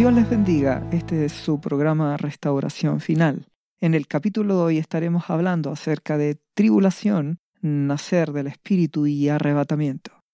Dios les bendiga, este es su programa Restauración Final. En el capítulo de hoy estaremos hablando acerca de tribulación, nacer del Espíritu y arrebatamiento.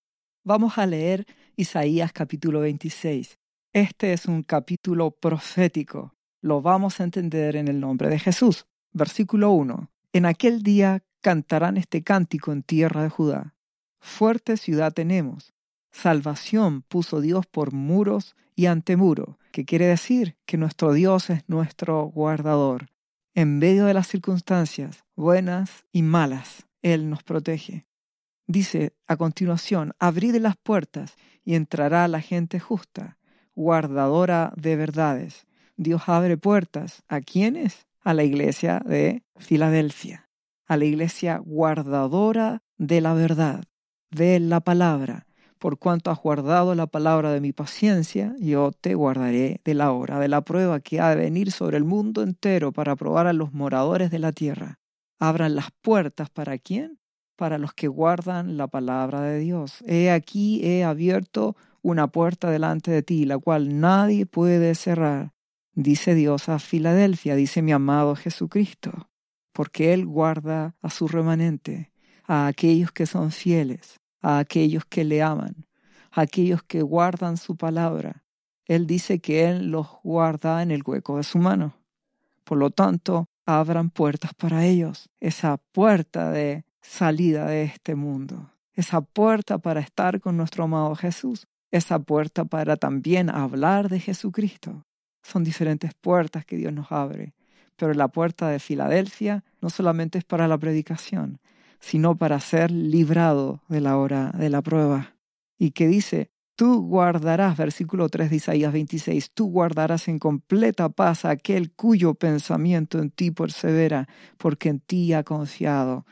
Vamos a leer Isaías capítulo 26. Este es un capítulo profético. Lo vamos a entender en el nombre de Jesús. Versículo 1. En aquel día cantarán este cántico en tierra de Judá. Fuerte ciudad tenemos. Salvación puso Dios por muros y antemuro, que quiere decir que nuestro Dios es nuestro guardador. En medio de las circunstancias, buenas y malas, Él nos protege. Dice a continuación, abrid las puertas y entrará la gente justa, guardadora de verdades. Dios abre puertas. ¿A quiénes? A la iglesia de Filadelfia a la iglesia guardadora de la verdad, de la palabra. Por cuanto has guardado la palabra de mi paciencia, yo te guardaré de la hora de la prueba que ha de venir sobre el mundo entero para probar a los moradores de la tierra. Abran las puertas para quién? Para los que guardan la palabra de Dios. He aquí he abierto una puerta delante de ti, la cual nadie puede cerrar. Dice Dios a Filadelfia, dice mi amado Jesucristo porque Él guarda a su remanente, a aquellos que son fieles, a aquellos que le aman, a aquellos que guardan su palabra. Él dice que Él los guarda en el hueco de su mano. Por lo tanto, abran puertas para ellos, esa puerta de salida de este mundo, esa puerta para estar con nuestro amado Jesús, esa puerta para también hablar de Jesucristo. Son diferentes puertas que Dios nos abre pero la puerta de Filadelfia no solamente es para la predicación, sino para ser librado de la hora de la prueba. Y que dice, tú guardarás, versículo 3 de Isaías 26, tú guardarás en completa paz aquel cuyo pensamiento en ti persevera, porque en ti ha confiado.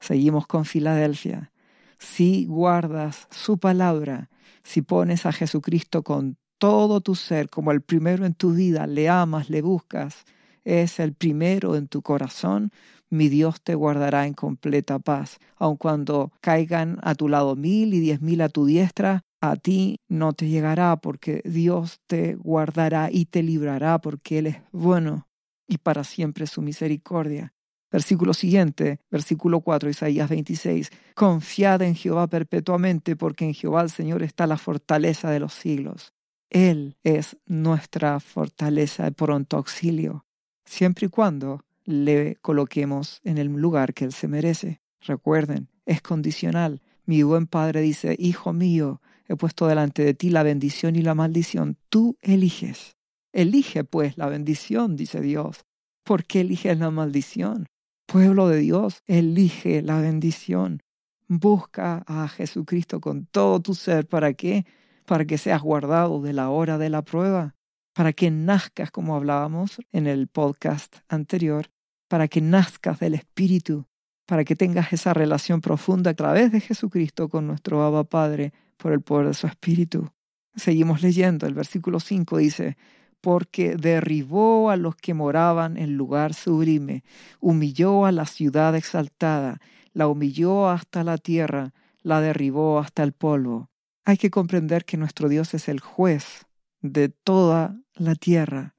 Seguimos con Filadelfia. Si guardas su palabra, si pones a Jesucristo con todo tu ser como el primero en tu vida, le amas, le buscas, es el primero en tu corazón, mi Dios te guardará en completa paz. Aun cuando caigan a tu lado mil y diez mil a tu diestra, a ti no te llegará porque Dios te guardará y te librará porque Él es bueno y para siempre su misericordia. Versículo siguiente, versículo 4, Isaías 26. Confiad en Jehová perpetuamente, porque en Jehová el Señor está la fortaleza de los siglos. Él es nuestra fortaleza de pronto auxilio siempre y cuando le coloquemos en el lugar que él se merece. Recuerden, es condicional. Mi buen padre dice, Hijo mío, he puesto delante de ti la bendición y la maldición. Tú eliges. Elige pues la bendición, dice Dios. ¿Por qué eliges la maldición? Pueblo de Dios, elige la bendición. Busca a Jesucristo con todo tu ser. ¿Para qué? Para que seas guardado de la hora de la prueba para que nazcas, como hablábamos en el podcast anterior, para que nazcas del Espíritu, para que tengas esa relación profunda a través de Jesucristo con nuestro Abba Padre por el poder de su Espíritu. Seguimos leyendo, el versículo 5 dice, porque derribó a los que moraban en lugar sublime, humilló a la ciudad exaltada, la humilló hasta la tierra, la derribó hasta el polvo. Hay que comprender que nuestro Dios es el juez de toda la tierra,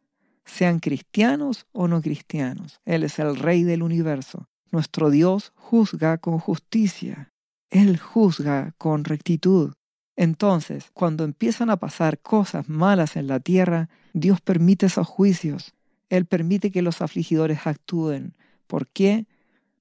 sean cristianos o no cristianos. Él es el Rey del universo. Nuestro Dios juzga con justicia. Él juzga con rectitud. Entonces, cuando empiezan a pasar cosas malas en la tierra, Dios permite esos juicios. Él permite que los afligidores actúen. ¿Por qué?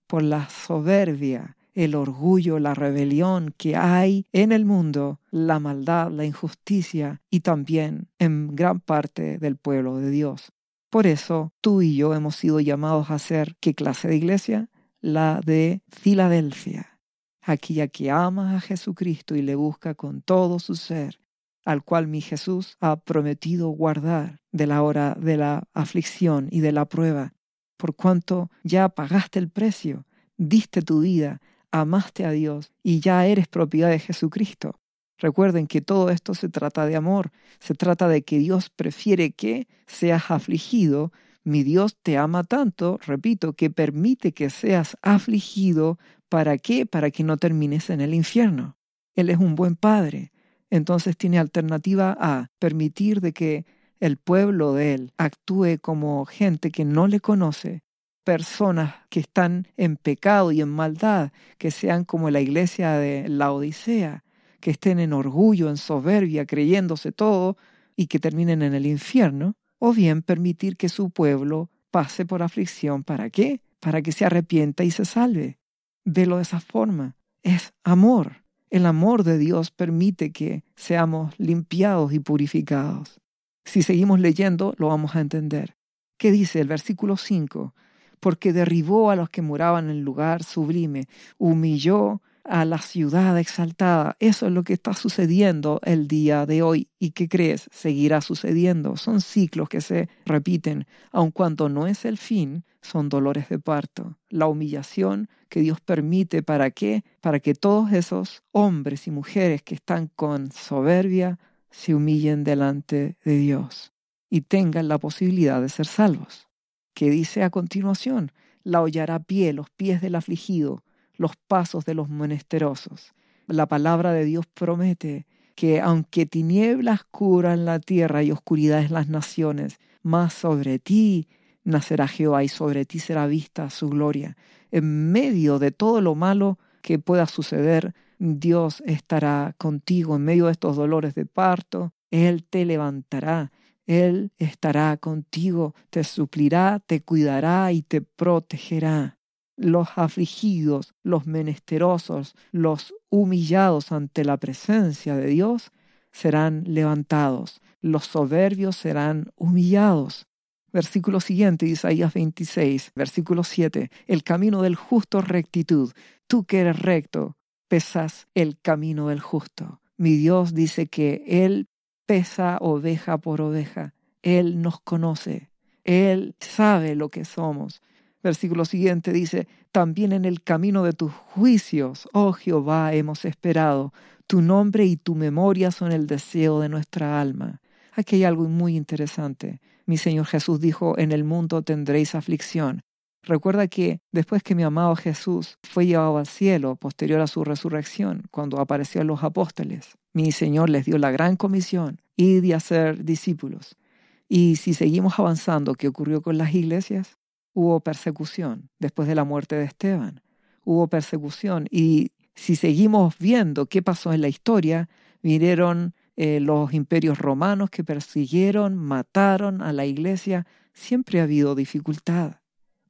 Por la soberbia el orgullo, la rebelión que hay en el mundo, la maldad, la injusticia y también en gran parte del pueblo de Dios. Por eso tú y yo hemos sido llamados a ser ¿qué clase de iglesia? La de Filadelfia, aquella que ama a Jesucristo y le busca con todo su ser, al cual mi Jesús ha prometido guardar de la hora de la aflicción y de la prueba, por cuanto ya pagaste el precio, diste tu vida, amaste a Dios y ya eres propiedad de Jesucristo. Recuerden que todo esto se trata de amor, se trata de que Dios prefiere que seas afligido. Mi Dios te ama tanto, repito, que permite que seas afligido. ¿Para qué? Para que no termines en el infierno. Él es un buen padre. Entonces tiene alternativa a permitir de que el pueblo de Él actúe como gente que no le conoce, personas que están en pecado y en maldad, que sean como la iglesia de la Odisea, que estén en orgullo, en soberbia, creyéndose todo y que terminen en el infierno, o bien permitir que su pueblo pase por aflicción. ¿Para qué? Para que se arrepienta y se salve. Velo de esa forma. Es amor. El amor de Dios permite que seamos limpiados y purificados. Si seguimos leyendo, lo vamos a entender. ¿Qué dice el versículo 5? Porque derribó a los que moraban en el lugar sublime, humilló a la ciudad exaltada. Eso es lo que está sucediendo el día de hoy. ¿Y qué crees? Seguirá sucediendo. Son ciclos que se repiten. Aun cuando no es el fin, son dolores de parto. La humillación que Dios permite para qué? Para que todos esos hombres y mujeres que están con soberbia se humillen delante de Dios y tengan la posibilidad de ser salvos. ¿Qué dice a continuación? La hollará pie, los pies del afligido, los pasos de los menesterosos. La palabra de Dios promete que aunque tinieblas cubran la tierra y oscuridades las naciones, más sobre ti nacerá Jehová y sobre ti será vista su gloria. En medio de todo lo malo que pueda suceder, Dios estará contigo en medio de estos dolores de parto. Él te levantará, Él estará contigo, te suplirá, te cuidará y te protegerá los afligidos, los menesterosos, los humillados ante la presencia de Dios serán levantados, los soberbios serán humillados. Versículo siguiente, Isaías 26, versículo 7, el camino del justo rectitud. Tú que eres recto, pesas el camino del justo. Mi Dios dice que Él pesa oveja por oveja. Él nos conoce. Él sabe lo que somos. Versículo siguiente dice, también en el camino de tus juicios, oh Jehová, hemos esperado. Tu nombre y tu memoria son el deseo de nuestra alma. Aquí hay algo muy interesante. Mi Señor Jesús dijo, en el mundo tendréis aflicción. Recuerda que después que mi amado Jesús fue llevado al cielo, posterior a su resurrección, cuando apareció a los apóstoles, mi Señor les dio la gran comisión, y de hacer discípulos. Y si seguimos avanzando, ¿qué ocurrió con las iglesias? Hubo persecución después de la muerte de Esteban. Hubo persecución y si seguimos viendo qué pasó en la historia, vinieron eh, los imperios romanos que persiguieron, mataron a la iglesia. Siempre ha habido dificultad,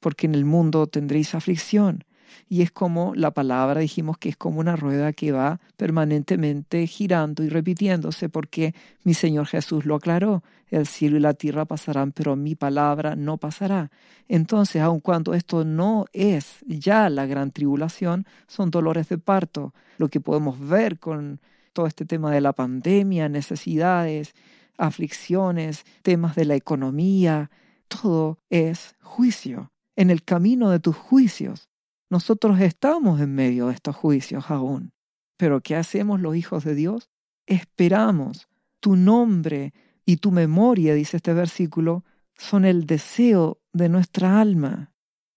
porque en el mundo tendréis aflicción y es como la palabra dijimos que es como una rueda que va permanentemente girando y repitiéndose porque mi Señor Jesús lo aclaró, el cielo y la tierra pasarán, pero mi palabra no pasará. Entonces, aun cuando esto no es ya la gran tribulación, son dolores de parto, lo que podemos ver con todo este tema de la pandemia, necesidades, aflicciones, temas de la economía, todo es juicio. En el camino de tus juicios nosotros estamos en medio de estos juicios aún. Pero ¿qué hacemos los hijos de Dios? Esperamos. Tu nombre y tu memoria, dice este versículo, son el deseo de nuestra alma.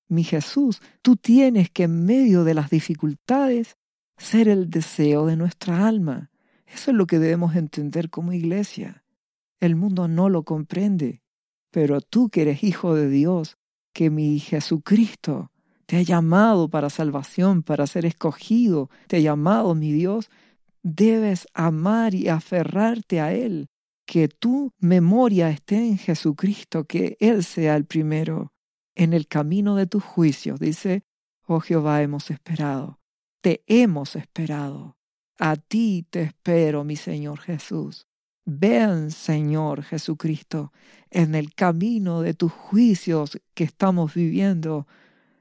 Mi Jesús, tú tienes que en medio de las dificultades ser el deseo de nuestra alma. Eso es lo que debemos entender como iglesia. El mundo no lo comprende, pero tú que eres hijo de Dios, que mi Jesucristo te ha llamado para salvación, para ser escogido, te ha llamado, mi Dios, debes amar y aferrarte a Él, que tu memoria esté en Jesucristo, que Él sea el primero. En el camino de tus juicios, dice, oh Jehová, hemos esperado, te hemos esperado. A ti te espero, mi Señor Jesús. Ven, Señor Jesucristo, en el camino de tus juicios que estamos viviendo,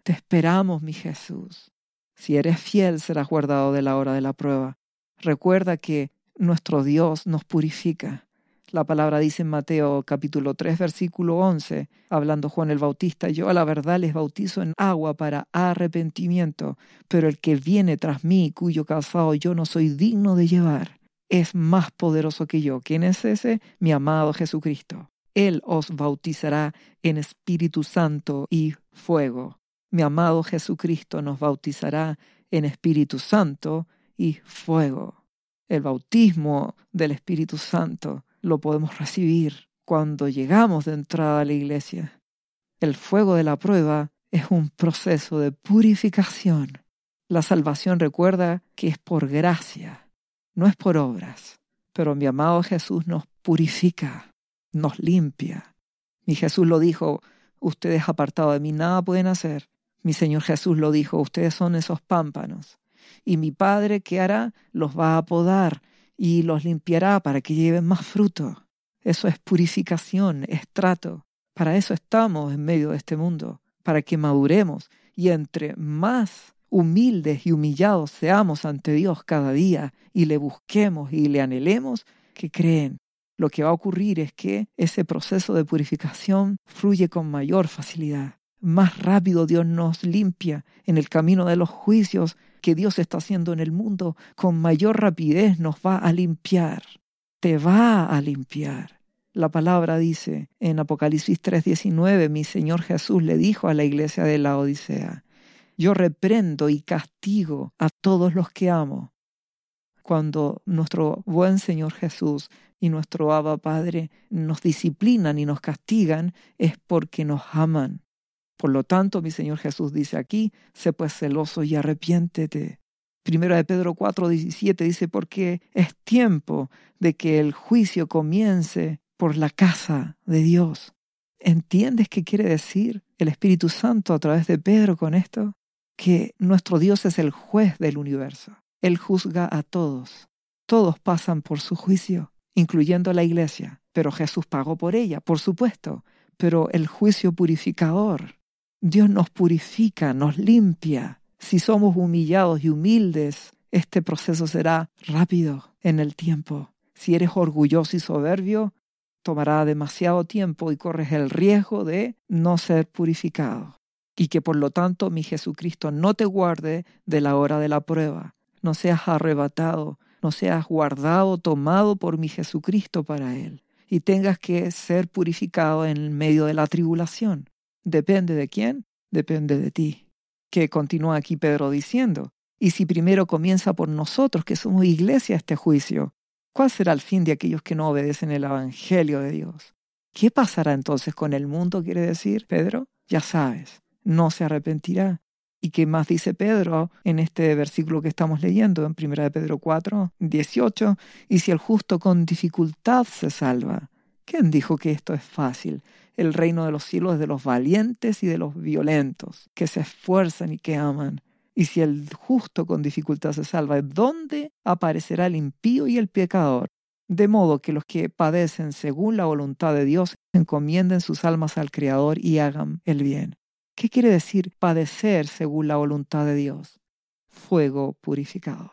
te esperamos, mi Jesús. Si eres fiel, serás guardado de la hora de la prueba. Recuerda que nuestro Dios nos purifica. La palabra dice en Mateo capítulo 3 versículo 11, hablando Juan el Bautista, yo a la verdad les bautizo en agua para arrepentimiento, pero el que viene tras mí, cuyo calzado yo no soy digno de llevar, es más poderoso que yo. ¿Quién es ese? Mi amado Jesucristo. Él os bautizará en Espíritu Santo y fuego mi amado Jesucristo nos bautizará en Espíritu Santo y fuego. El bautismo del Espíritu Santo lo podemos recibir cuando llegamos de entrada a la iglesia. El fuego de la prueba es un proceso de purificación. La salvación recuerda que es por gracia, no es por obras. Pero mi amado Jesús nos purifica, nos limpia. Mi Jesús lo dijo, ustedes apartados de mí nada pueden hacer. Mi Señor Jesús lo dijo, ustedes son esos pámpanos. Y mi Padre, ¿qué hará? Los va a podar y los limpiará para que lleven más fruto. Eso es purificación, es trato. Para eso estamos en medio de este mundo, para que maduremos y entre más humildes y humillados seamos ante Dios cada día y le busquemos y le anhelemos, que creen. Lo que va a ocurrir es que ese proceso de purificación fluye con mayor facilidad. Más rápido Dios nos limpia en el camino de los juicios que Dios está haciendo en el mundo. Con mayor rapidez nos va a limpiar. Te va a limpiar. La palabra dice en Apocalipsis 3:19, mi Señor Jesús le dijo a la iglesia de la Odisea, yo reprendo y castigo a todos los que amo. Cuando nuestro buen Señor Jesús y nuestro Abba Padre nos disciplinan y nos castigan, es porque nos aman. Por lo tanto, mi Señor Jesús dice aquí, sé pues celoso y arrepiéntete. Primero de Pedro 4, 17 dice, porque es tiempo de que el juicio comience por la casa de Dios. ¿Entiendes qué quiere decir el Espíritu Santo a través de Pedro con esto? que nuestro Dios es el juez del universo. Él juzga a todos. Todos pasan por su juicio, incluyendo la iglesia. Pero Jesús pagó por ella, por supuesto. Pero el juicio purificador. Dios nos purifica, nos limpia. Si somos humillados y humildes, este proceso será rápido en el tiempo. Si eres orgulloso y soberbio, tomará demasiado tiempo y corres el riesgo de no ser purificado y que por lo tanto mi Jesucristo no te guarde de la hora de la prueba. No seas arrebatado, no seas guardado, tomado por mi Jesucristo para Él, y tengas que ser purificado en medio de la tribulación. ¿Depende de quién? Depende de ti. Que continúa aquí Pedro diciendo, y si primero comienza por nosotros, que somos iglesia, este juicio, ¿cuál será el fin de aquellos que no obedecen el Evangelio de Dios? ¿Qué pasará entonces con el mundo, quiere decir Pedro? Ya sabes, no se arrepentirá. ¿Y qué más dice Pedro en este versículo que estamos leyendo, en 1 de Pedro 4, 18? Y si el justo con dificultad se salva. ¿Quién dijo que esto es fácil? El reino de los cielos es de los valientes y de los violentos, que se esfuerzan y que aman. Y si el justo con dificultad se salva, ¿dónde aparecerá el impío y el pecador? De modo que los que padecen según la voluntad de Dios encomienden sus almas al Creador y hagan el bien. ¿Qué quiere decir padecer según la voluntad de Dios? Fuego purificador.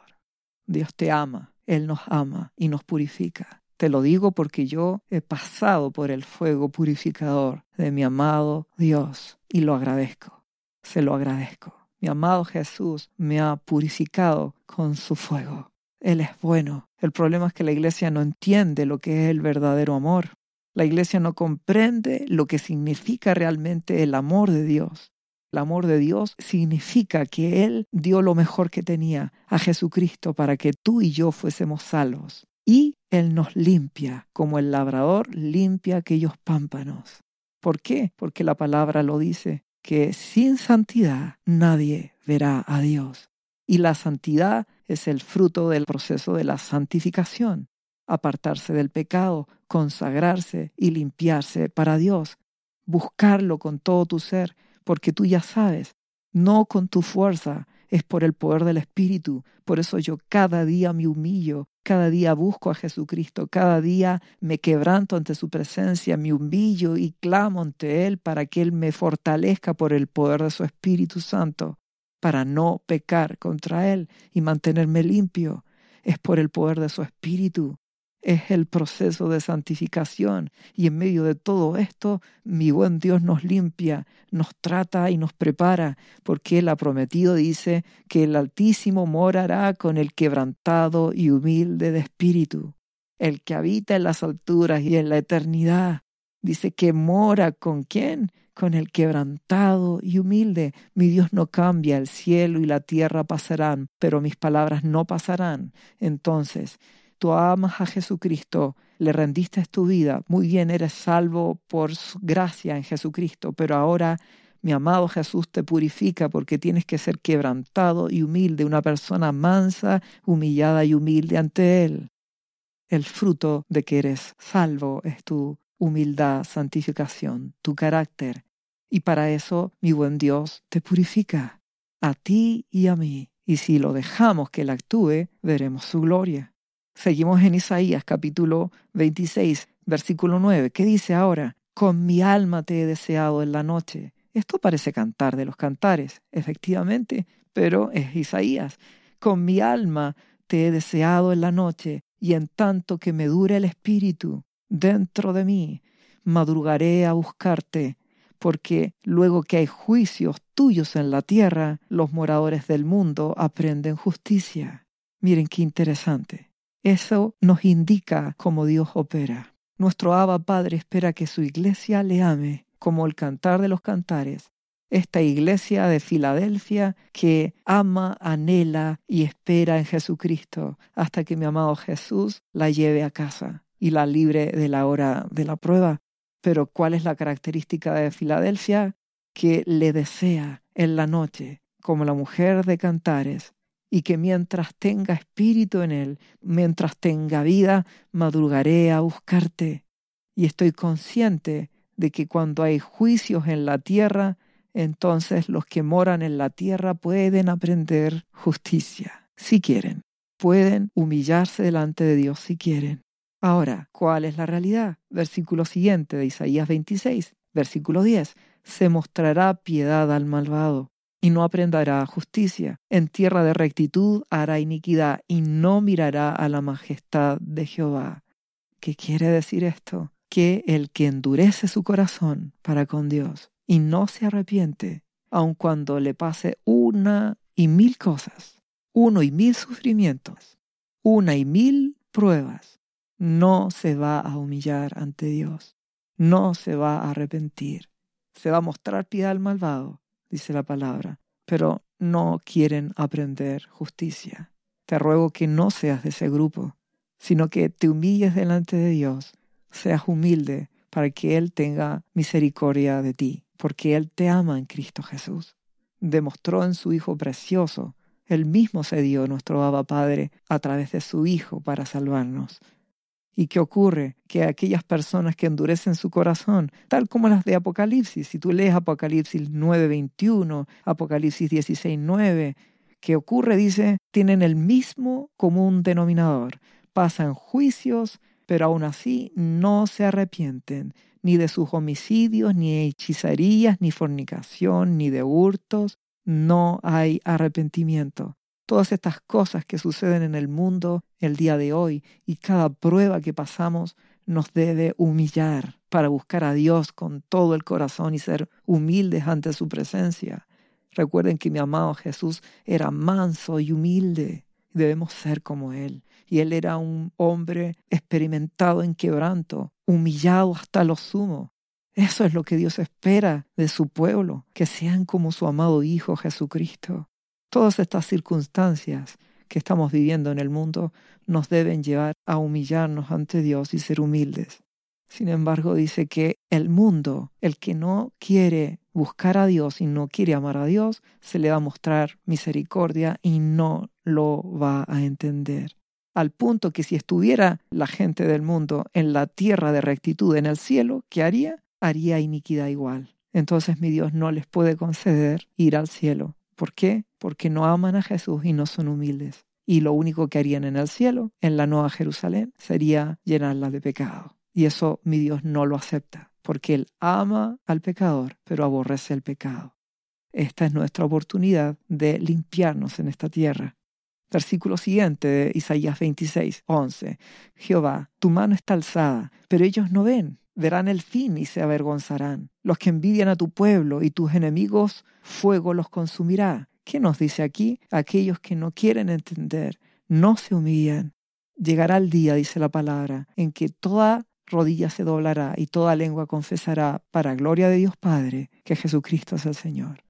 Dios te ama, Él nos ama y nos purifica. Te lo digo porque yo he pasado por el fuego purificador de mi amado Dios y lo agradezco. Se lo agradezco. Mi amado Jesús me ha purificado con su fuego. Él es bueno. El problema es que la iglesia no entiende lo que es el verdadero amor. La iglesia no comprende lo que significa realmente el amor de Dios. El amor de Dios significa que Él dio lo mejor que tenía a Jesucristo para que tú y yo fuésemos salvos. Y Él nos limpia como el labrador limpia aquellos pámpanos. ¿Por qué? Porque la palabra lo dice, que sin santidad nadie verá a Dios. Y la santidad es el fruto del proceso de la santificación apartarse del pecado, consagrarse y limpiarse para Dios, buscarlo con todo tu ser, porque tú ya sabes, no con tu fuerza, es por el poder del Espíritu. Por eso yo cada día me humillo, cada día busco a Jesucristo, cada día me quebranto ante su presencia, me humillo y clamo ante Él para que Él me fortalezca por el poder de su Espíritu Santo, para no pecar contra Él y mantenerme limpio. Es por el poder de su Espíritu es el proceso de santificación. Y en medio de todo esto, mi buen Dios nos limpia, nos trata y nos prepara, porque Él ha prometido, dice, que el Altísimo morará con el quebrantado y humilde de espíritu, el que habita en las alturas y en la eternidad. Dice que mora con quién? Con el quebrantado y humilde. Mi Dios no cambia, el cielo y la tierra pasarán, pero mis palabras no pasarán. Entonces, tú amas a Jesucristo, le rendiste tu vida, muy bien, eres salvo por gracia en Jesucristo, pero ahora mi amado Jesús te purifica porque tienes que ser quebrantado y humilde, una persona mansa, humillada y humilde ante Él. El fruto de que eres salvo es tu humildad, santificación, tu carácter. Y para eso mi buen Dios te purifica, a ti y a mí. Y si lo dejamos que Él actúe, veremos su gloria. Seguimos en Isaías capítulo 26, versículo 9. ¿Qué dice ahora? Con mi alma te he deseado en la noche esto parece cantar de los cantares, efectivamente, pero es Isaías. Con mi alma te he deseado en la noche, y en tanto que me dure el espíritu dentro de mí, madrugaré a buscarte, porque luego que hay juicios tuyos en la tierra, los moradores del mundo aprenden justicia. Miren qué interesante. Eso nos indica cómo Dios opera. Nuestro Abba Padre espera que su iglesia le ame como el cantar de los cantares, esta iglesia de Filadelfia que ama, anhela y espera en Jesucristo hasta que mi amado Jesús la lleve a casa y la libre de la hora de la prueba. Pero ¿cuál es la característica de Filadelfia? Que le desea en la noche, como la mujer de cantares, y que mientras tenga espíritu en él, mientras tenga vida, madrugaré a buscarte. Y estoy consciente de que cuando hay juicios en la tierra, entonces los que moran en la tierra pueden aprender justicia, si quieren. Pueden humillarse delante de Dios si quieren. Ahora, ¿cuál es la realidad? Versículo siguiente de Isaías 26, versículo 10. Se mostrará piedad al malvado y no aprenderá justicia. En tierra de rectitud hará iniquidad y no mirará a la majestad de Jehová. ¿Qué quiere decir esto? que el que endurece su corazón para con Dios y no se arrepiente, aun cuando le pase una y mil cosas, uno y mil sufrimientos, una y mil pruebas, no se va a humillar ante Dios, no se va a arrepentir, se va a mostrar piedad al malvado, dice la palabra, pero no quieren aprender justicia. Te ruego que no seas de ese grupo, sino que te humilles delante de Dios seas humilde para que Él tenga misericordia de ti, porque Él te ama en Cristo Jesús. Demostró en su Hijo precioso, Él mismo se dio nuestro Abba Padre a través de su Hijo para salvarnos. ¿Y qué ocurre? Que aquellas personas que endurecen su corazón, tal como las de Apocalipsis, si tú lees Apocalipsis 9:21, Apocalipsis 16:9, ¿qué ocurre? Dice, tienen el mismo común denominador, pasan juicios pero aún así no se arrepienten ni de sus homicidios, ni hechizarías, ni fornicación, ni de hurtos. No hay arrepentimiento. Todas estas cosas que suceden en el mundo el día de hoy y cada prueba que pasamos nos debe humillar para buscar a Dios con todo el corazón y ser humildes ante su presencia. Recuerden que mi amado Jesús era manso y humilde. Debemos ser como Él y él era un hombre experimentado en quebranto, humillado hasta lo sumo. Eso es lo que Dios espera de su pueblo, que sean como su amado Hijo Jesucristo. Todas estas circunstancias que estamos viviendo en el mundo nos deben llevar a humillarnos ante Dios y ser humildes. Sin embargo, dice que el mundo, el que no quiere buscar a Dios y no quiere amar a Dios, se le va a mostrar misericordia y no lo va a entender al punto que si estuviera la gente del mundo en la tierra de rectitud en el cielo, ¿qué haría? Haría iniquidad igual. Entonces mi Dios no les puede conceder ir al cielo. ¿Por qué? Porque no aman a Jesús y no son humildes. Y lo único que harían en el cielo, en la Nueva Jerusalén, sería llenarla de pecado. Y eso mi Dios no lo acepta, porque Él ama al pecador, pero aborrece el pecado. Esta es nuestra oportunidad de limpiarnos en esta tierra Versículo siguiente de Isaías 26, 11. Jehová, tu mano está alzada, pero ellos no ven. Verán el fin y se avergonzarán. Los que envidian a tu pueblo y tus enemigos, fuego los consumirá. ¿Qué nos dice aquí? Aquellos que no quieren entender, no se humillan. Llegará el día, dice la palabra, en que toda rodilla se doblará y toda lengua confesará, para gloria de Dios Padre, que Jesucristo es el Señor.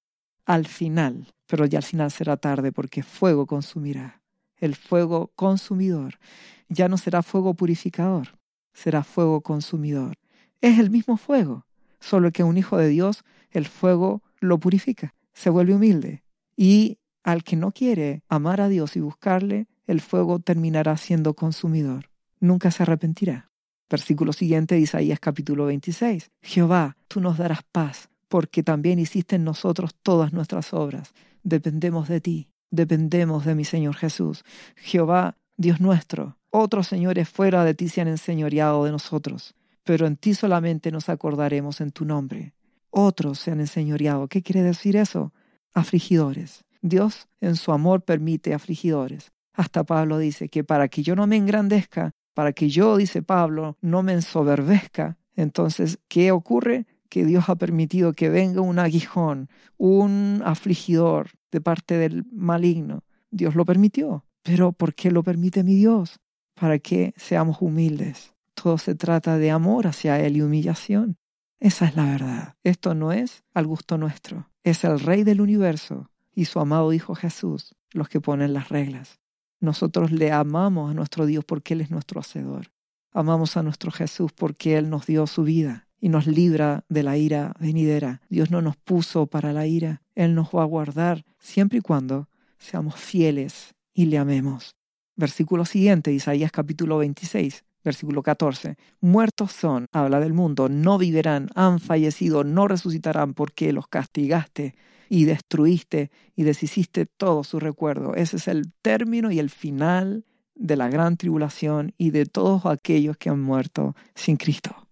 Al final, pero ya al final será tarde porque fuego consumirá. El fuego consumidor ya no será fuego purificador, será fuego consumidor. Es el mismo fuego, solo que un hijo de Dios el fuego lo purifica, se vuelve humilde. Y al que no quiere amar a Dios y buscarle, el fuego terminará siendo consumidor. Nunca se arrepentirá. Versículo siguiente de Isaías capítulo 26. Jehová, tú nos darás paz, porque también hiciste en nosotros todas nuestras obras. Dependemos de ti, dependemos de mi Señor Jesús. Jehová, Dios nuestro, otros señores fuera de ti se han enseñoreado de nosotros, pero en ti solamente nos acordaremos en tu nombre. Otros se han enseñoreado. ¿Qué quiere decir eso? Afligidores. Dios en su amor permite afligidores. Hasta Pablo dice que para que yo no me engrandezca, para que yo, dice Pablo, no me ensoberbezca, entonces, ¿qué ocurre? Que Dios ha permitido que venga un aguijón, un afligidor de parte del maligno. Dios lo permitió. Pero ¿por qué lo permite mi Dios? Para que seamos humildes. Todo se trata de amor hacia Él y humillación. Esa es la verdad. Esto no es al gusto nuestro. Es el Rey del universo y su amado Hijo Jesús los que ponen las reglas. Nosotros le amamos a nuestro Dios porque Él es nuestro Hacedor. Amamos a nuestro Jesús porque Él nos dio su vida y nos libra de la ira venidera. Dios no nos puso para la ira. Él nos va a guardar siempre y cuando seamos fieles y le amemos. Versículo siguiente, Isaías capítulo 26, versículo 14. Muertos son, habla del mundo, no vivirán, han fallecido, no resucitarán porque los castigaste y destruiste y deshiciste todo su recuerdo. Ese es el término y el final de la gran tribulación y de todos aquellos que han muerto sin Cristo.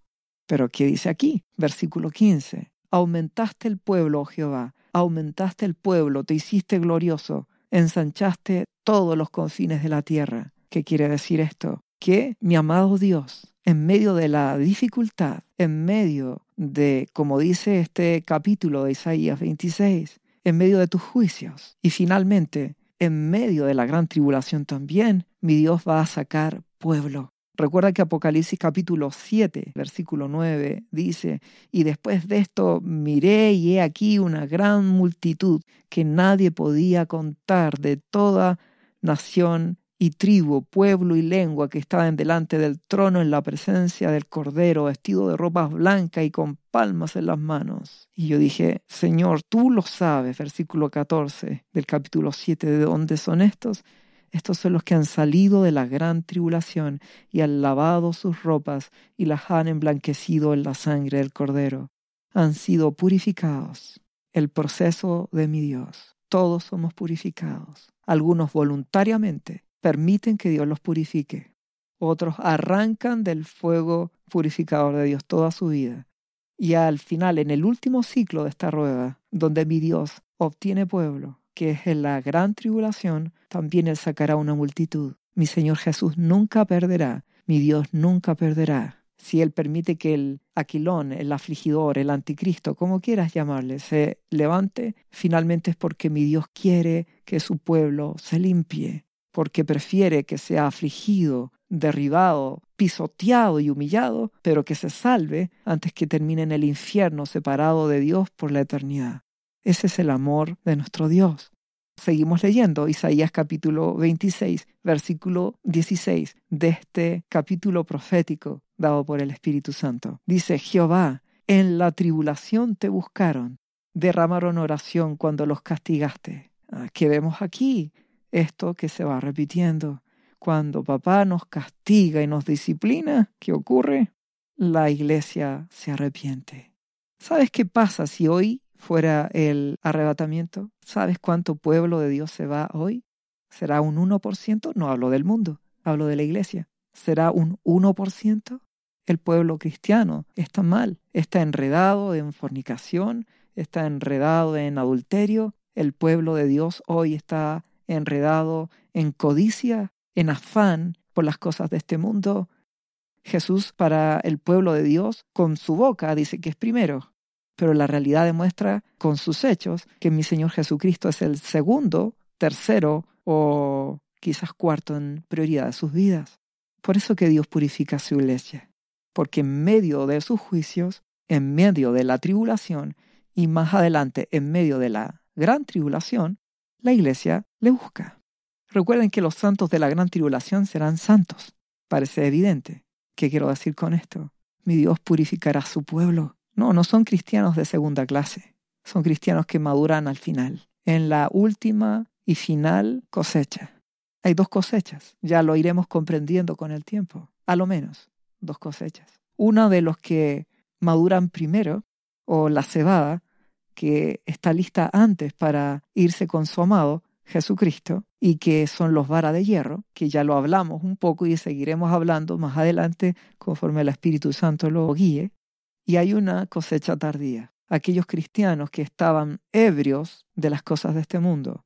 Pero ¿qué dice aquí? Versículo 15. Aumentaste el pueblo, oh Jehová, aumentaste el pueblo, te hiciste glorioso, ensanchaste todos los confines de la tierra. ¿Qué quiere decir esto? Que mi amado Dios, en medio de la dificultad, en medio de, como dice este capítulo de Isaías 26, en medio de tus juicios. Y finalmente, en medio de la gran tribulación también, mi Dios va a sacar pueblo. Recuerda que Apocalipsis capítulo 7, versículo 9 dice, y después de esto miré y he aquí una gran multitud que nadie podía contar de toda nación y tribu, pueblo y lengua que estaban delante del trono en la presencia del Cordero, vestido de ropas blancas y con palmas en las manos. Y yo dije, Señor, tú lo sabes, versículo 14 del capítulo 7, ¿de dónde son estos? Estos son los que han salido de la gran tribulación y han lavado sus ropas y las han emblanquecido en la sangre del Cordero. Han sido purificados. El proceso de mi Dios. Todos somos purificados. Algunos voluntariamente, permiten que Dios los purifique. Otros arrancan del fuego purificador de Dios toda su vida. Y al final, en el último ciclo de esta rueda, donde mi Dios obtiene pueblo, que es en la gran tribulación, también Él sacará una multitud. Mi Señor Jesús nunca perderá, mi Dios nunca perderá. Si Él permite que el aquilón, el afligidor, el anticristo, como quieras llamarle, se levante, finalmente es porque mi Dios quiere que su pueblo se limpie, porque prefiere que sea afligido, derribado, pisoteado y humillado, pero que se salve antes que termine en el infierno separado de Dios por la eternidad. Ese es el amor de nuestro Dios. Seguimos leyendo Isaías capítulo 26, versículo 16 de este capítulo profético dado por el Espíritu Santo. Dice, Jehová, en la tribulación te buscaron, derramaron oración cuando los castigaste. Ah, ¿Qué vemos aquí? Esto que se va repitiendo. Cuando papá nos castiga y nos disciplina, ¿qué ocurre? La iglesia se arrepiente. ¿Sabes qué pasa si hoy fuera el arrebatamiento? ¿Sabes cuánto pueblo de Dios se va hoy? ¿Será un 1%? No hablo del mundo, hablo de la iglesia. ¿Será un 1%? El pueblo cristiano está mal, está enredado en fornicación, está enredado en adulterio. El pueblo de Dios hoy está enredado en codicia, en afán por las cosas de este mundo. Jesús para el pueblo de Dios con su boca dice que es primero, pero la realidad demuestra con sus hechos que mi Señor Jesucristo es el segundo, tercero o quizás cuarto en prioridad de sus vidas. Por eso que Dios purifica su iglesia, porque en medio de sus juicios, en medio de la tribulación y más adelante en medio de la gran tribulación, la iglesia le busca. Recuerden que los santos de la gran tribulación serán santos. Parece evidente. ¿Qué quiero decir con esto? Mi Dios purificará a su pueblo. No, no son cristianos de segunda clase. Son cristianos que maduran al final, en la última y final cosecha. Hay dos cosechas, ya lo iremos comprendiendo con el tiempo, a lo menos dos cosechas. Una de los que maduran primero, o la cebada, que está lista antes para irse con su amado, Jesucristo, y que son los varas de hierro, que ya lo hablamos un poco y seguiremos hablando más adelante conforme el Espíritu Santo lo guíe. Y hay una cosecha tardía, aquellos cristianos que estaban ebrios de las cosas de este mundo.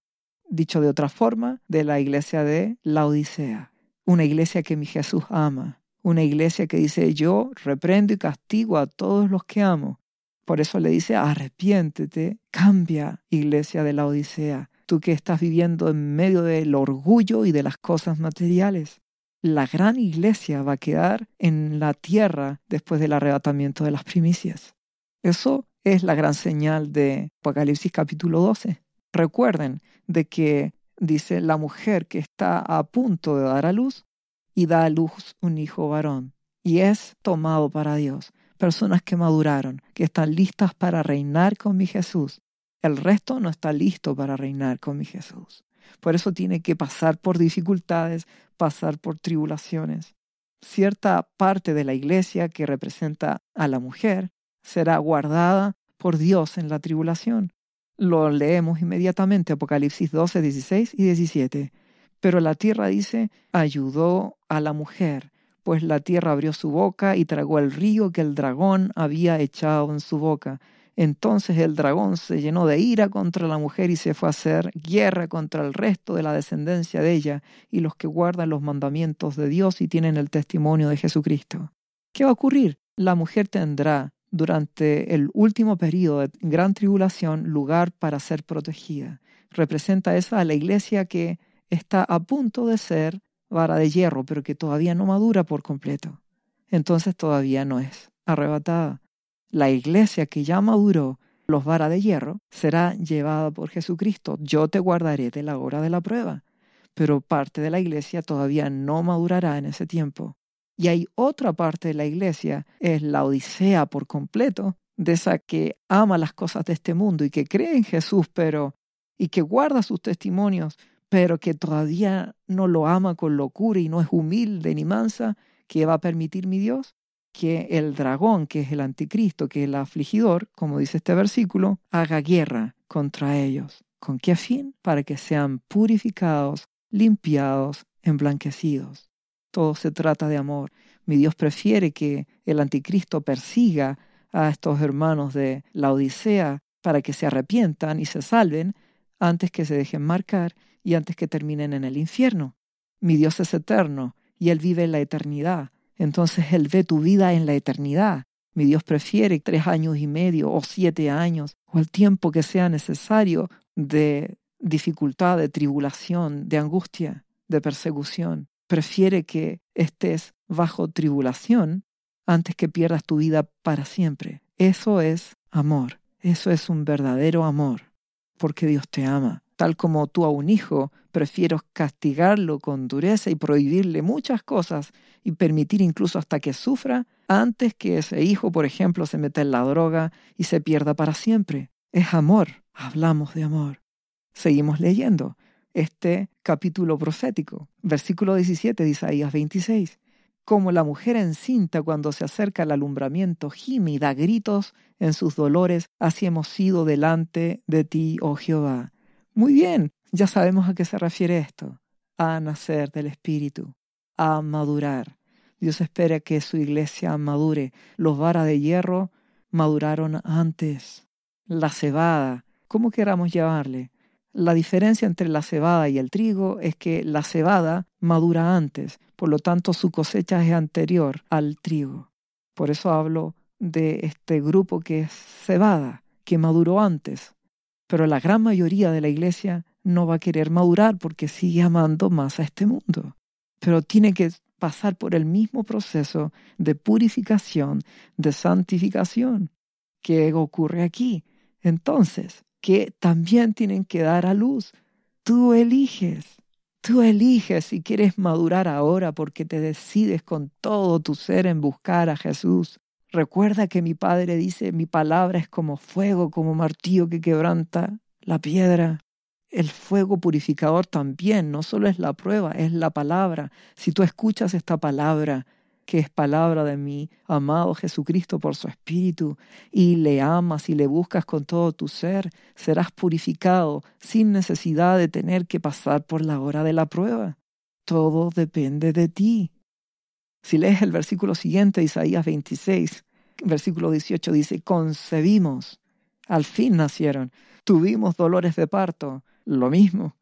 Dicho de otra forma, de la iglesia de la Odisea, una iglesia que mi Jesús ama, una iglesia que dice yo reprendo y castigo a todos los que amo. Por eso le dice arrepiéntete, cambia, iglesia de la Odisea, tú que estás viviendo en medio del orgullo y de las cosas materiales. La gran iglesia va a quedar en la tierra después del arrebatamiento de las primicias. Eso es la gran señal de Apocalipsis capítulo 12. Recuerden de que dice la mujer que está a punto de dar a luz y da a luz un hijo varón y es tomado para Dios. Personas que maduraron, que están listas para reinar con mi Jesús. El resto no está listo para reinar con mi Jesús. Por eso tiene que pasar por dificultades, pasar por tribulaciones. Cierta parte de la iglesia que representa a la mujer será guardada por Dios en la tribulación. Lo leemos inmediatamente, Apocalipsis 12, 16 y 17. Pero la tierra dice, ayudó a la mujer, pues la tierra abrió su boca y tragó el río que el dragón había echado en su boca. Entonces el dragón se llenó de ira contra la mujer y se fue a hacer guerra contra el resto de la descendencia de ella y los que guardan los mandamientos de Dios y tienen el testimonio de Jesucristo. ¿Qué va a ocurrir? La mujer tendrá durante el último periodo de gran tribulación lugar para ser protegida. Representa esa a la iglesia que está a punto de ser vara de hierro, pero que todavía no madura por completo. Entonces todavía no es arrebatada. La iglesia que ya maduró los vara de hierro será llevada por Jesucristo. Yo te guardaré de la hora de la prueba. Pero parte de la iglesia todavía no madurará en ese tiempo. Y hay otra parte de la iglesia, es la Odisea por completo, de esa que ama las cosas de este mundo y que cree en Jesús, pero y que guarda sus testimonios, pero que todavía no lo ama con locura y no es humilde ni mansa, que va a permitir mi Dios que el dragón, que es el anticristo, que es el afligidor, como dice este versículo, haga guerra contra ellos. ¿Con qué fin? Para que sean purificados, limpiados, emblanquecidos todo se trata de amor. Mi Dios prefiere que el anticristo persiga a estos hermanos de la Odisea para que se arrepientan y se salven antes que se dejen marcar y antes que terminen en el infierno. Mi Dios es eterno y Él vive en la eternidad. Entonces Él ve tu vida en la eternidad. Mi Dios prefiere tres años y medio o siete años o el tiempo que sea necesario de dificultad, de tribulación, de angustia, de persecución prefiere que estés bajo tribulación antes que pierdas tu vida para siempre. Eso es amor, eso es un verdadero amor, porque Dios te ama. Tal como tú a un hijo prefieres castigarlo con dureza y prohibirle muchas cosas y permitir incluso hasta que sufra antes que ese hijo, por ejemplo, se meta en la droga y se pierda para siempre. Es amor, hablamos de amor. Seguimos leyendo este capítulo profético. Versículo 17 de Isaías 26. Como la mujer encinta cuando se acerca al alumbramiento gime y da gritos en sus dolores, así hemos sido delante de ti, oh Jehová. Muy bien, ya sabemos a qué se refiere esto. A nacer del Espíritu, a madurar. Dios espera que su iglesia madure. Los varas de hierro maduraron antes. La cebada, como queramos llamarle, la diferencia entre la cebada y el trigo es que la cebada madura antes, por lo tanto su cosecha es anterior al trigo. Por eso hablo de este grupo que es cebada, que maduró antes. Pero la gran mayoría de la iglesia no va a querer madurar porque sigue amando más a este mundo. Pero tiene que pasar por el mismo proceso de purificación, de santificación que ocurre aquí. Entonces, que también tienen que dar a luz. Tú eliges, Tú eliges si quieres madurar ahora porque te decides con todo tu ser en buscar a Jesús. Recuerda que mi Padre dice, mi palabra es como fuego, como martillo que quebranta la piedra. El fuego purificador también, no solo es la prueba, es la palabra. Si tú escuchas esta palabra, que es palabra de mi amado Jesucristo por su Espíritu, y le amas y le buscas con todo tu ser, serás purificado sin necesidad de tener que pasar por la hora de la prueba. Todo depende de ti. Si lees el versículo siguiente, Isaías 26, versículo 18 dice, concebimos, al fin nacieron, tuvimos dolores de parto, lo mismo.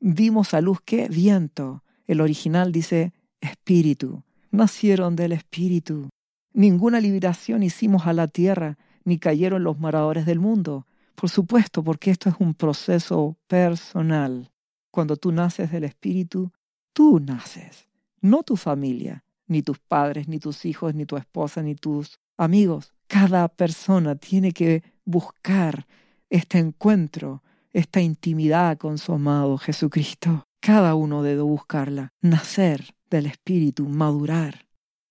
Dimos a luz qué viento. El original dice espíritu nacieron del Espíritu. Ninguna liberación hicimos a la tierra, ni cayeron los moradores del mundo. Por supuesto, porque esto es un proceso personal. Cuando tú naces del Espíritu, tú naces, no tu familia, ni tus padres, ni tus hijos, ni tu esposa, ni tus amigos. Cada persona tiene que buscar este encuentro, esta intimidad con su amado Jesucristo. Cada uno debe buscarla, nacer del Espíritu, madurar.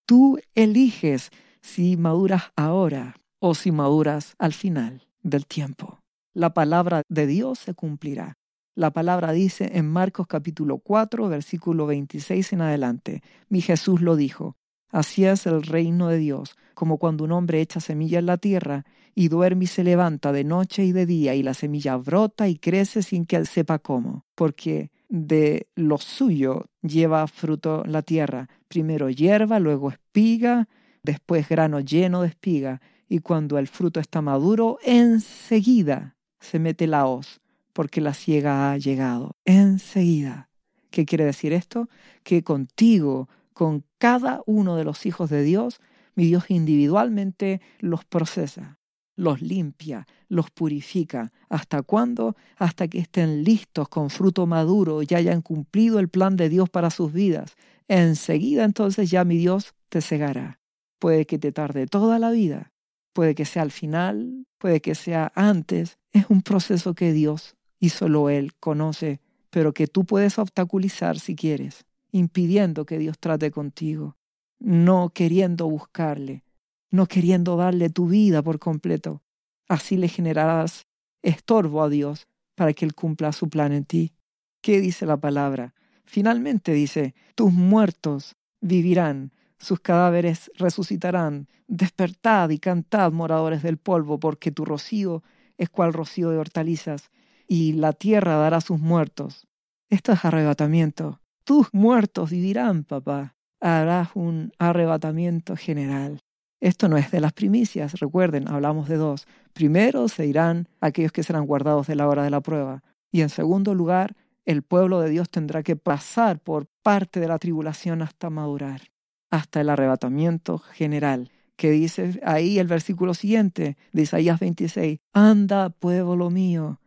Tú eliges si maduras ahora o si maduras al final del tiempo. La palabra de Dios se cumplirá. La palabra dice en Marcos capítulo 4, versículo 26 en adelante, mi Jesús lo dijo, así es el reino de Dios, como cuando un hombre echa semilla en la tierra y duerme y se levanta de noche y de día y la semilla brota y crece sin que él sepa cómo, porque de lo suyo lleva fruto la tierra, primero hierba, luego espiga, después grano lleno de espiga, y cuando el fruto está maduro, enseguida se mete la hoz, porque la ciega ha llegado. Enseguida. ¿Qué quiere decir esto? Que contigo, con cada uno de los hijos de Dios, mi Dios individualmente los procesa los limpia, los purifica. ¿Hasta cuándo? Hasta que estén listos con fruto maduro y hayan cumplido el plan de Dios para sus vidas. Enseguida entonces ya mi Dios te cegará. Puede que te tarde toda la vida, puede que sea al final, puede que sea antes. Es un proceso que Dios y solo Él conoce, pero que tú puedes obstaculizar si quieres, impidiendo que Dios trate contigo, no queriendo buscarle, no queriendo darle tu vida por completo. Así le generarás estorbo a Dios para que Él cumpla su plan en ti. ¿Qué dice la palabra? Finalmente dice, tus muertos vivirán, sus cadáveres resucitarán. Despertad y cantad, moradores del polvo, porque tu rocío es cual rocío de hortalizas, y la tierra dará sus muertos. Esto es arrebatamiento. Tus muertos vivirán, papá. Harás un arrebatamiento general. Esto no es de las primicias, recuerden, hablamos de dos. Primero se irán aquellos que serán guardados de la hora de la prueba. Y en segundo lugar, el pueblo de Dios tendrá que pasar por parte de la tribulación hasta madurar, hasta el arrebatamiento general, que dice ahí el versículo siguiente de Isaías 26, Anda, pueblo mío,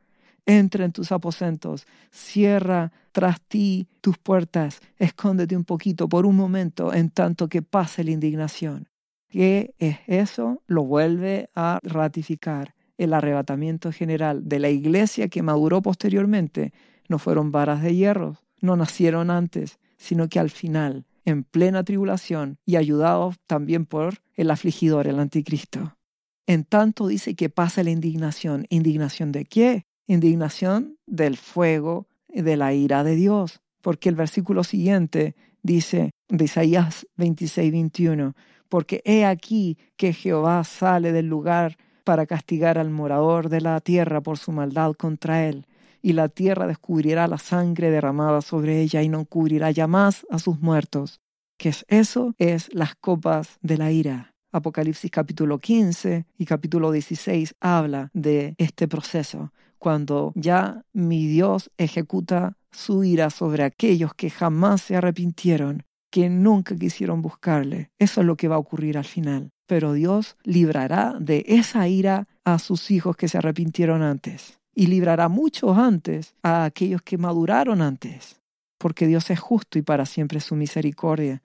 entra en tus aposentos, cierra tras ti tus puertas, escóndete un poquito por un momento en tanto que pase la indignación. ¿Qué es eso? Lo vuelve a ratificar. El arrebatamiento general de la iglesia que maduró posteriormente no fueron varas de hierro, no nacieron antes, sino que al final, en plena tribulación y ayudados también por el afligidor, el anticristo. En tanto dice que pasa la indignación. ¿Indignación de qué? Indignación del fuego de la ira de Dios. Porque el versículo siguiente dice, de Isaías 26, 21, porque he aquí que Jehová sale del lugar para castigar al morador de la tierra por su maldad contra él, y la tierra descubrirá la sangre derramada sobre ella y no cubrirá ya más a sus muertos. ¿Qué es eso? Es las copas de la ira. Apocalipsis capítulo 15 y capítulo 16 habla de este proceso, cuando ya mi Dios ejecuta su ira sobre aquellos que jamás se arrepintieron que nunca quisieron buscarle. Eso es lo que va a ocurrir al final. Pero Dios librará de esa ira a sus hijos que se arrepintieron antes. Y librará mucho antes a aquellos que maduraron antes. Porque Dios es justo y para siempre su misericordia.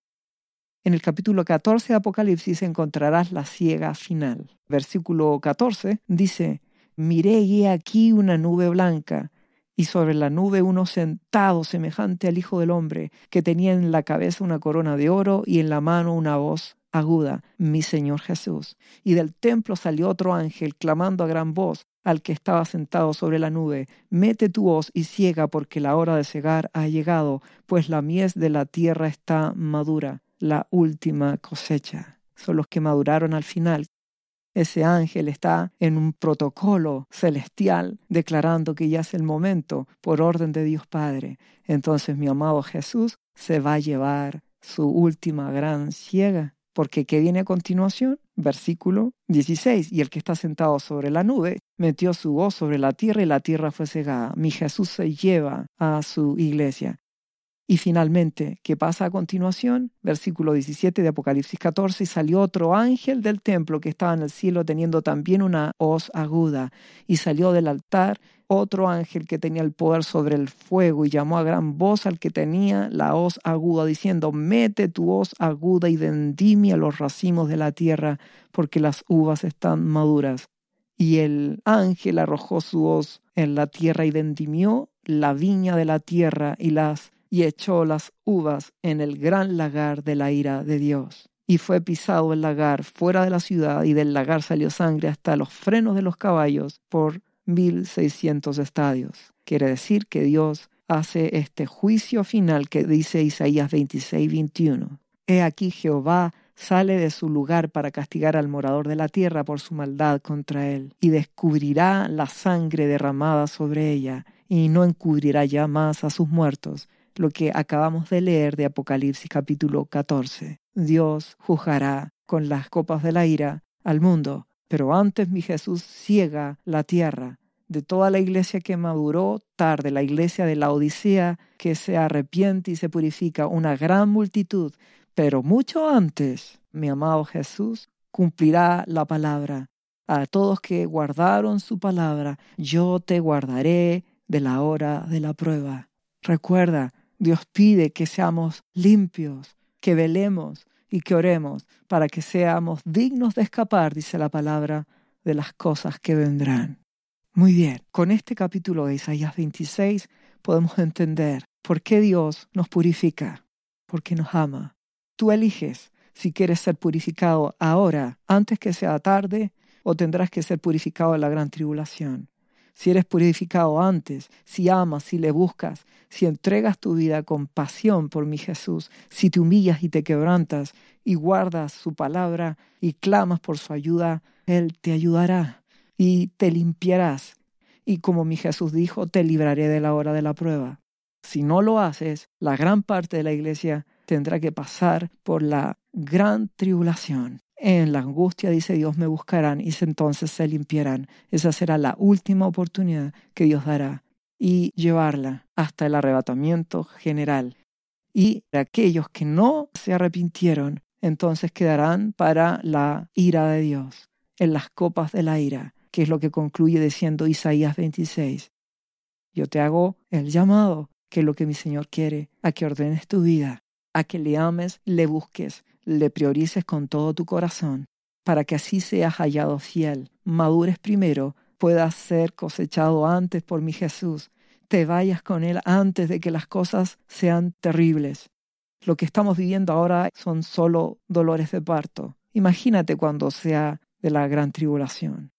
En el capítulo 14 de Apocalipsis encontrarás la ciega final. Versículo 14 dice, Miré y aquí una nube blanca, y sobre la nube uno sentado semejante al Hijo del Hombre, que tenía en la cabeza una corona de oro y en la mano una voz aguda, mi Señor Jesús. Y del templo salió otro ángel, clamando a gran voz al que estaba sentado sobre la nube, mete tu voz y ciega porque la hora de cegar ha llegado, pues la mies de la tierra está madura, la última cosecha. Son los que maduraron al final, ese ángel está en un protocolo celestial declarando que ya es el momento por orden de Dios Padre. Entonces mi amado Jesús se va a llevar su última gran ciega. Porque ¿qué viene a continuación? Versículo 16. Y el que está sentado sobre la nube metió su voz sobre la tierra y la tierra fue cegada. Mi Jesús se lleva a su iglesia. Y finalmente, ¿qué pasa a continuación? Versículo 17 de Apocalipsis 14, y salió otro ángel del templo que estaba en el cielo teniendo también una hoz aguda, y salió del altar otro ángel que tenía el poder sobre el fuego, y llamó a gran voz al que tenía la hoz aguda, diciendo, mete tu hoz aguda y vendimia los racimos de la tierra, porque las uvas están maduras. Y el ángel arrojó su hoz en la tierra y vendimió la viña de la tierra y las y echó las uvas en el gran lagar de la ira de Dios. Y fue pisado el lagar fuera de la ciudad, y del lagar salió sangre hasta los frenos de los caballos por mil seiscientos estadios. Quiere decir que Dios hace este juicio final que dice Isaías 26, 21. He aquí Jehová sale de su lugar para castigar al morador de la tierra por su maldad contra él, y descubrirá la sangre derramada sobre ella, y no encubrirá ya más a sus muertos, lo que acabamos de leer de Apocalipsis capítulo 14. Dios juzgará con las copas de la ira al mundo, pero antes mi Jesús ciega la tierra de toda la iglesia que maduró tarde, la iglesia de la Odisea que se arrepiente y se purifica, una gran multitud, pero mucho antes, mi amado Jesús cumplirá la palabra. A todos que guardaron su palabra, yo te guardaré de la hora de la prueba. Recuerda, Dios pide que seamos limpios, que velemos y que oremos para que seamos dignos de escapar, dice la palabra, de las cosas que vendrán. Muy bien, con este capítulo de Isaías 26 podemos entender por qué Dios nos purifica, porque nos ama. Tú eliges si quieres ser purificado ahora, antes que sea tarde, o tendrás que ser purificado en la gran tribulación si eres purificado antes, si amas, si le buscas, si entregas tu vida con pasión por mi Jesús, si te humillas y te quebrantas y guardas su palabra y clamas por su ayuda, Él te ayudará y te limpiarás. Y como mi Jesús dijo, te libraré de la hora de la prueba. Si no lo haces, la gran parte de la iglesia tendrá que pasar por la gran tribulación. En la angustia, dice Dios, me buscarán y entonces se limpiarán. Esa será la última oportunidad que Dios dará y llevarla hasta el arrebatamiento general. Y aquellos que no se arrepintieron, entonces quedarán para la ira de Dios, en las copas de la ira, que es lo que concluye diciendo Isaías 26. Yo te hago el llamado, que es lo que mi Señor quiere, a que ordenes tu vida, a que le ames, le busques, le priorices con todo tu corazón, para que así seas hallado fiel, madures primero, puedas ser cosechado antes por mi Jesús, te vayas con Él antes de que las cosas sean terribles. Lo que estamos viviendo ahora son solo dolores de parto. Imagínate cuando sea de la gran tribulación.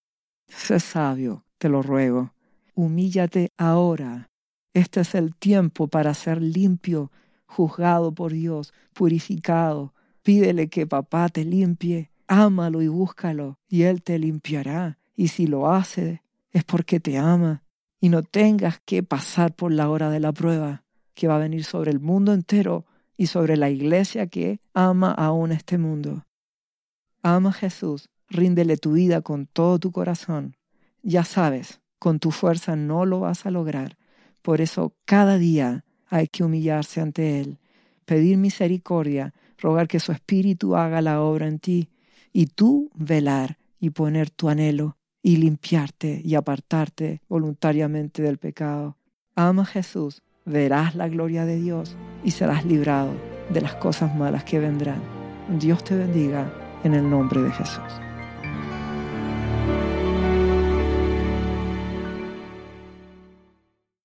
Sé sabio, te lo ruego. Humíllate ahora. Este es el tiempo para ser limpio, juzgado por Dios, purificado, Pídele que papá te limpie, ámalo y búscalo, y Él te limpiará. Y si lo hace, es porque te ama. Y no tengas que pasar por la hora de la prueba, que va a venir sobre el mundo entero y sobre la iglesia que ama aún este mundo. Ama a Jesús, ríndele tu vida con todo tu corazón. Ya sabes, con tu fuerza no lo vas a lograr. Por eso cada día hay que humillarse ante Él, pedir misericordia rogar que su espíritu haga la obra en ti y tú velar y poner tu anhelo y limpiarte y apartarte voluntariamente del pecado. Ama a Jesús, verás la gloria de Dios y serás librado de las cosas malas que vendrán. Dios te bendiga en el nombre de Jesús.